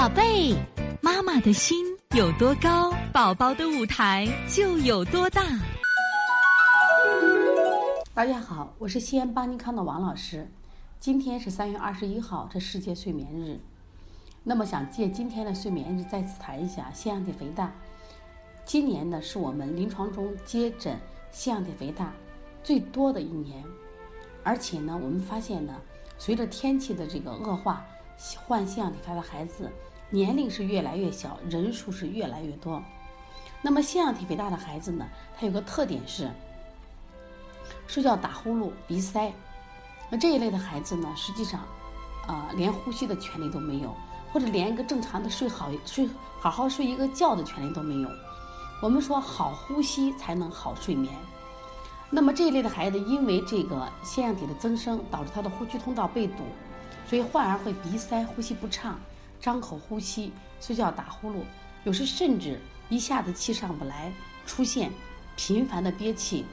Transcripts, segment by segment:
宝贝，妈妈的心有多高，宝宝的舞台就有多大。大家好，我是西安邦尼康的王老师。今天是三月二十一号，这世界睡眠日。那么想借今天的睡眠日，再次谈一下腺样体肥大。今年呢，是我们临床中接诊腺样体肥大最多的一年，而且呢，我们发现呢，随着天气的这个恶化，患腺样体肥大的孩子年龄是越来越小，人数是越来越多。那么腺样体肥大的孩子呢，他有个特点是睡觉打呼噜、鼻塞。那这一类的孩子呢，实际上，呃，连呼吸的权利都没有，或者连一个正常的睡好睡好好睡一个觉的权利都没有。我们说好呼吸才能好睡眠。那么这一类的孩子，因为这个腺样体的增生，导致他的呼吸通道被堵，所以患儿会鼻塞、呼吸不畅、张口呼吸、睡觉打呼噜，有时甚至一下子气上不来，出现频繁的憋气。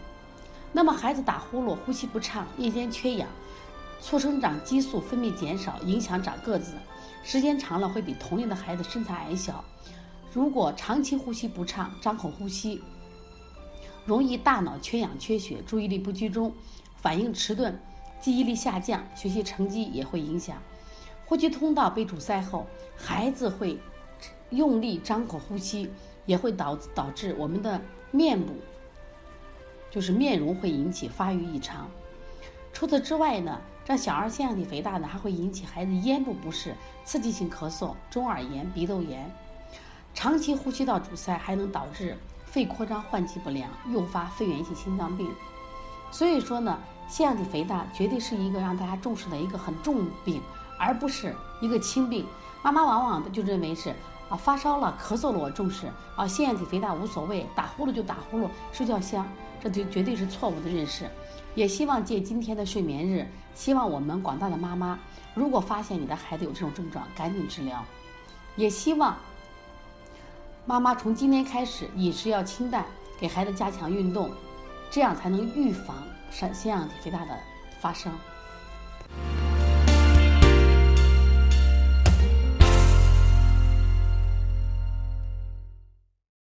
那么孩子打呼噜、呼吸不畅、夜间缺氧。促生长激素分泌减少，影响长个子，时间长了会比同龄的孩子身材矮小。如果长期呼吸不畅、张口呼吸，容易大脑缺氧缺血，注意力不集中，反应迟钝，记忆力下降，学习成绩也会影响。呼吸通道被阻塞后，孩子会用力张口呼吸，也会导导致我们的面部，就是面容会引起发育异常。除此之外呢？这小儿腺样体肥大呢，还会引起孩子咽部不适、刺激性咳嗽、中耳炎、鼻窦炎。长期呼吸道阻塞还能导致肺扩张、换气不良，诱发肺源性心脏病。所以说呢，腺样体肥大绝对是一个让大家重视的一个很重病，而不是一个轻病。妈妈往往就认为是啊发烧了、咳嗽了我重视啊腺样体肥大无所谓，打呼噜就打呼噜，睡觉香，这就绝对是错误的认识。也希望借今天的睡眠日，希望我们广大的妈妈，如果发现你的孩子有这种症状，赶紧治疗。也希望妈妈从今天开始饮食要清淡，给孩子加强运动，这样才能预防腺腺样体肥大的发生。